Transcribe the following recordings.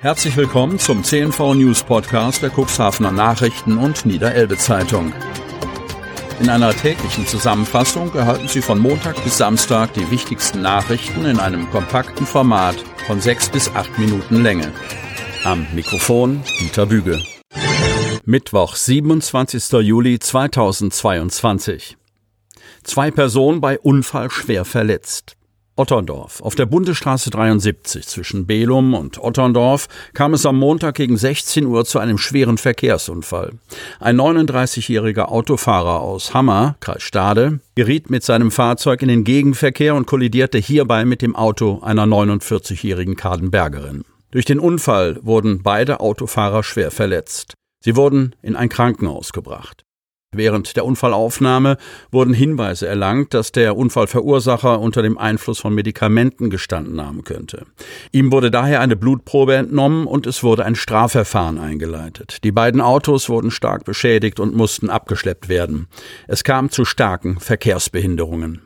Herzlich willkommen zum CNV News Podcast der Cuxhavener Nachrichten und Niederelbe Zeitung. In einer täglichen Zusammenfassung erhalten Sie von Montag bis Samstag die wichtigsten Nachrichten in einem kompakten Format von sechs bis acht Minuten Länge. Am Mikrofon Dieter Büge. Mittwoch, 27. Juli 2022. Zwei Personen bei Unfall schwer verletzt. Otterndorf. Auf der Bundesstraße 73 zwischen Belum und Otterndorf kam es am Montag gegen 16 Uhr zu einem schweren Verkehrsunfall. Ein 39-jähriger Autofahrer aus Hammer, Kreis Stade, geriet mit seinem Fahrzeug in den Gegenverkehr und kollidierte hierbei mit dem Auto einer 49-jährigen Kadenbergerin. Durch den Unfall wurden beide Autofahrer schwer verletzt. Sie wurden in ein Krankenhaus gebracht. Während der Unfallaufnahme wurden Hinweise erlangt, dass der Unfallverursacher unter dem Einfluss von Medikamenten gestanden haben könnte. Ihm wurde daher eine Blutprobe entnommen und es wurde ein Strafverfahren eingeleitet. Die beiden Autos wurden stark beschädigt und mussten abgeschleppt werden. Es kam zu starken Verkehrsbehinderungen.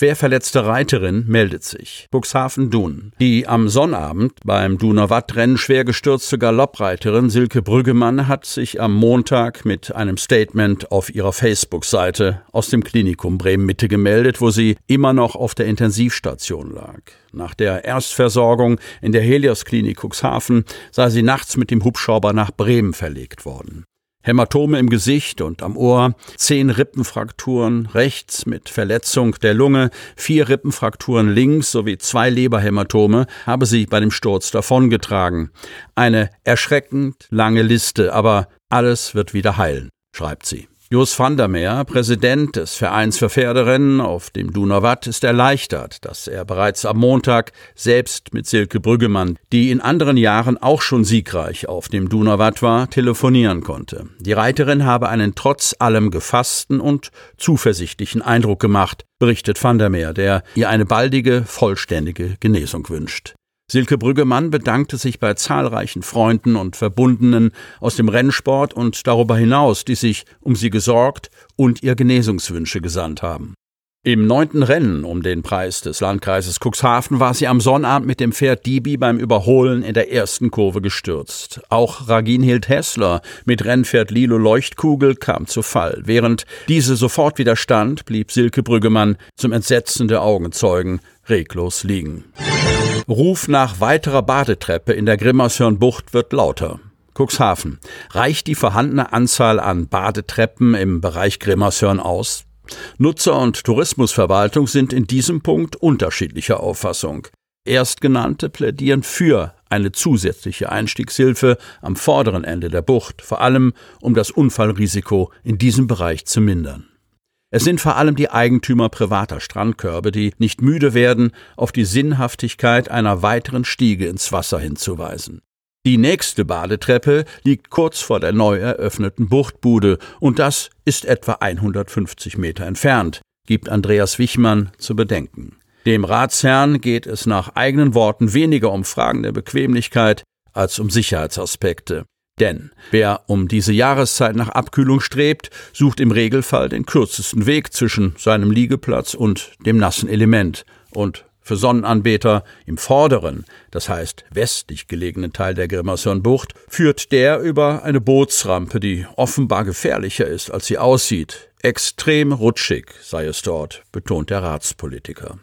Schwer verletzte Reiterin meldet sich. Buxhaven-Dun. Die am Sonnabend beim Duner Wattrennen schwer gestürzte Galoppreiterin Silke Brüggemann hat sich am Montag mit einem Statement auf ihrer Facebook-Seite aus dem Klinikum Bremen-Mitte gemeldet, wo sie immer noch auf der Intensivstation lag. Nach der Erstversorgung in der Helios-Klinik Cuxhaven sei sie nachts mit dem Hubschrauber nach Bremen verlegt worden. Hämatome im Gesicht und am Ohr, zehn Rippenfrakturen rechts mit Verletzung der Lunge, vier Rippenfrakturen links sowie zwei Leberhämatome habe sie bei dem Sturz davongetragen. Eine erschreckend lange Liste, aber alles wird wieder heilen, schreibt sie. Jos van der Meer, Präsident des Vereins für Pferderennen auf dem Donauwatt, ist erleichtert, dass er bereits am Montag selbst mit Silke Brüggemann, die in anderen Jahren auch schon siegreich auf dem Donauwatt war, telefonieren konnte. Die Reiterin habe einen trotz allem gefassten und zuversichtlichen Eindruck gemacht, berichtet van der Meer, der ihr eine baldige, vollständige Genesung wünscht. Silke Brüggemann bedankte sich bei zahlreichen Freunden und Verbundenen aus dem Rennsport und darüber hinaus, die sich um sie gesorgt und ihr Genesungswünsche gesandt haben. Im neunten Rennen um den Preis des Landkreises Cuxhaven war sie am Sonnabend mit dem Pferd Dibi beim Überholen in der ersten Kurve gestürzt. Auch Raginhild Hessler mit Rennpferd Lilo Leuchtkugel kam zu Fall. Während diese sofort widerstand, blieb Silke Brüggemann zum Entsetzen der Augenzeugen reglos liegen. Ruf nach weiterer Badetreppe in der Grimmershörnbucht wird lauter. Cuxhaven. Reicht die vorhandene Anzahl an Badetreppen im Bereich Grimmershörn aus? Nutzer und Tourismusverwaltung sind in diesem Punkt unterschiedlicher Auffassung. Erstgenannte plädieren für eine zusätzliche Einstiegshilfe am vorderen Ende der Bucht, vor allem um das Unfallrisiko in diesem Bereich zu mindern. Es sind vor allem die Eigentümer privater Strandkörbe, die nicht müde werden, auf die Sinnhaftigkeit einer weiteren Stiege ins Wasser hinzuweisen. Die nächste Badetreppe liegt kurz vor der neu eröffneten Buchtbude und das ist etwa 150 Meter entfernt, gibt Andreas Wichmann zu bedenken. Dem Ratsherrn geht es nach eigenen Worten weniger um Fragen der Bequemlichkeit als um Sicherheitsaspekte. Denn wer um diese Jahreszeit nach Abkühlung strebt, sucht im Regelfall den kürzesten Weg zwischen seinem Liegeplatz und dem nassen Element. Und für Sonnenanbeter im vorderen, das heißt westlich gelegenen Teil der Grimmershörnbucht, führt der über eine Bootsrampe, die offenbar gefährlicher ist, als sie aussieht. Extrem rutschig sei es dort, betont der Ratspolitiker.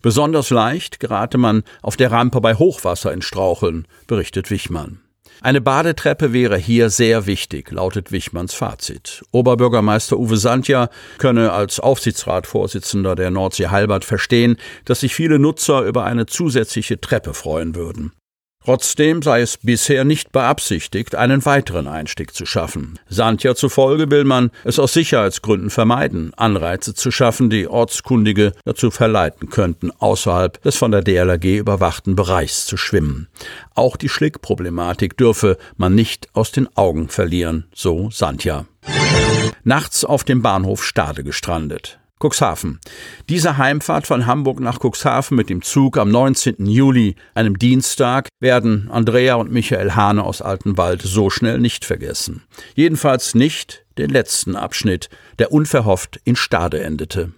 Besonders leicht gerate man auf der Rampe bei Hochwasser in Straucheln, berichtet Wichmann. Eine Badetreppe wäre hier sehr wichtig, lautet Wichmanns Fazit. Oberbürgermeister Uwe Sandja könne als Aufsichtsratsvorsitzender der Nordsee Halbert verstehen, dass sich viele Nutzer über eine zusätzliche Treppe freuen würden. Trotzdem sei es bisher nicht beabsichtigt, einen weiteren Einstieg zu schaffen. Sandja zufolge will man es aus Sicherheitsgründen vermeiden, Anreize zu schaffen, die Ortskundige dazu verleiten könnten, außerhalb des von der DLRG überwachten Bereichs zu schwimmen. Auch die Schlickproblematik dürfe man nicht aus den Augen verlieren, so Sandja. Nachts auf dem Bahnhof Stade gestrandet. Cuxhaven. Diese Heimfahrt von Hamburg nach Cuxhaven mit dem Zug am 19. Juli, einem Dienstag, werden Andrea und Michael Hane aus Altenwald so schnell nicht vergessen. Jedenfalls nicht den letzten Abschnitt, der unverhofft in Stade endete.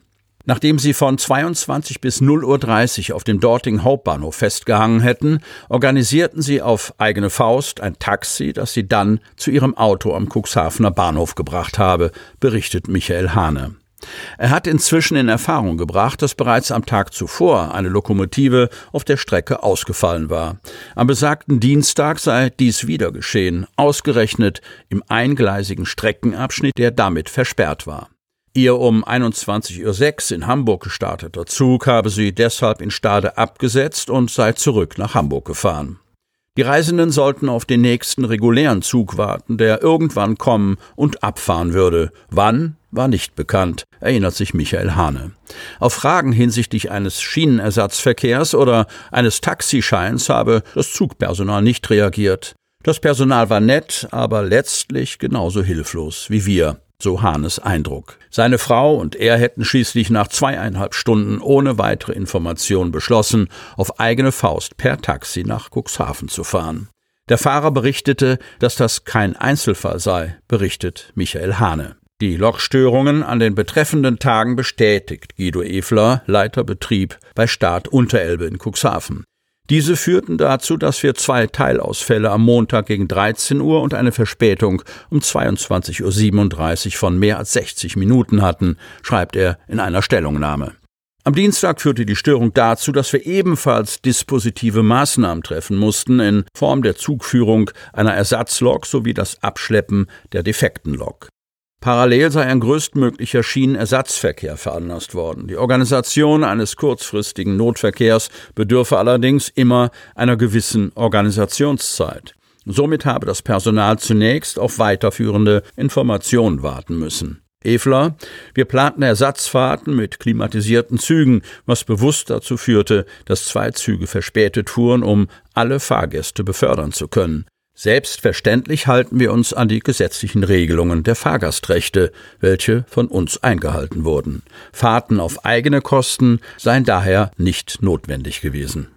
Nachdem sie von 22 bis 0.30 Uhr auf dem dortigen Hauptbahnhof festgehangen hätten, organisierten sie auf eigene Faust ein Taxi, das sie dann zu ihrem Auto am Cuxhavener Bahnhof gebracht habe, berichtet Michael Hane. Er hat inzwischen in Erfahrung gebracht, dass bereits am Tag zuvor eine Lokomotive auf der Strecke ausgefallen war. Am besagten Dienstag sei dies wieder geschehen, ausgerechnet im eingleisigen Streckenabschnitt, der damit versperrt war. Ihr um 21.06 Uhr in Hamburg gestarteter Zug habe sie deshalb in Stade abgesetzt und sei zurück nach Hamburg gefahren. Die Reisenden sollten auf den nächsten regulären Zug warten, der irgendwann kommen und abfahren würde. Wann war nicht bekannt, erinnert sich Michael Hane. Auf Fragen hinsichtlich eines Schienenersatzverkehrs oder eines Taxischeins habe das Zugpersonal nicht reagiert. Das Personal war nett, aber letztlich genauso hilflos wie wir so Hahnes Eindruck. Seine Frau und er hätten schließlich nach zweieinhalb Stunden ohne weitere Information beschlossen, auf eigene Faust per Taxi nach Cuxhaven zu fahren. Der Fahrer berichtete, dass das kein Einzelfall sei, berichtet Michael Hahne. Die Lokstörungen an den betreffenden Tagen bestätigt Guido Efler, Leiter Betrieb bei Start Unterelbe in Cuxhaven. Diese führten dazu, dass wir zwei Teilausfälle am Montag gegen 13 Uhr und eine Verspätung um 22.37 Uhr von mehr als 60 Minuten hatten, schreibt er in einer Stellungnahme. Am Dienstag führte die Störung dazu, dass wir ebenfalls dispositive Maßnahmen treffen mussten in Form der Zugführung einer Ersatzlok sowie das Abschleppen der defekten Lok. Parallel sei ein größtmöglicher Schienenersatzverkehr veranlasst worden. Die Organisation eines kurzfristigen Notverkehrs bedürfe allerdings immer einer gewissen Organisationszeit. Somit habe das Personal zunächst auf weiterführende Informationen warten müssen. Efler, wir planten Ersatzfahrten mit klimatisierten Zügen, was bewusst dazu führte, dass zwei Züge verspätet fuhren, um alle Fahrgäste befördern zu können. Selbstverständlich halten wir uns an die gesetzlichen Regelungen der Fahrgastrechte, welche von uns eingehalten wurden. Fahrten auf eigene Kosten seien daher nicht notwendig gewesen.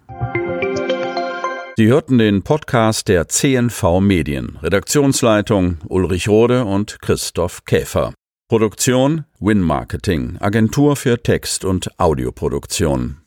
Sie hörten den Podcast der CNV Medien. Redaktionsleitung Ulrich Rode und Christoph Käfer. Produktion Win Marketing, Agentur für Text- und Audioproduktion.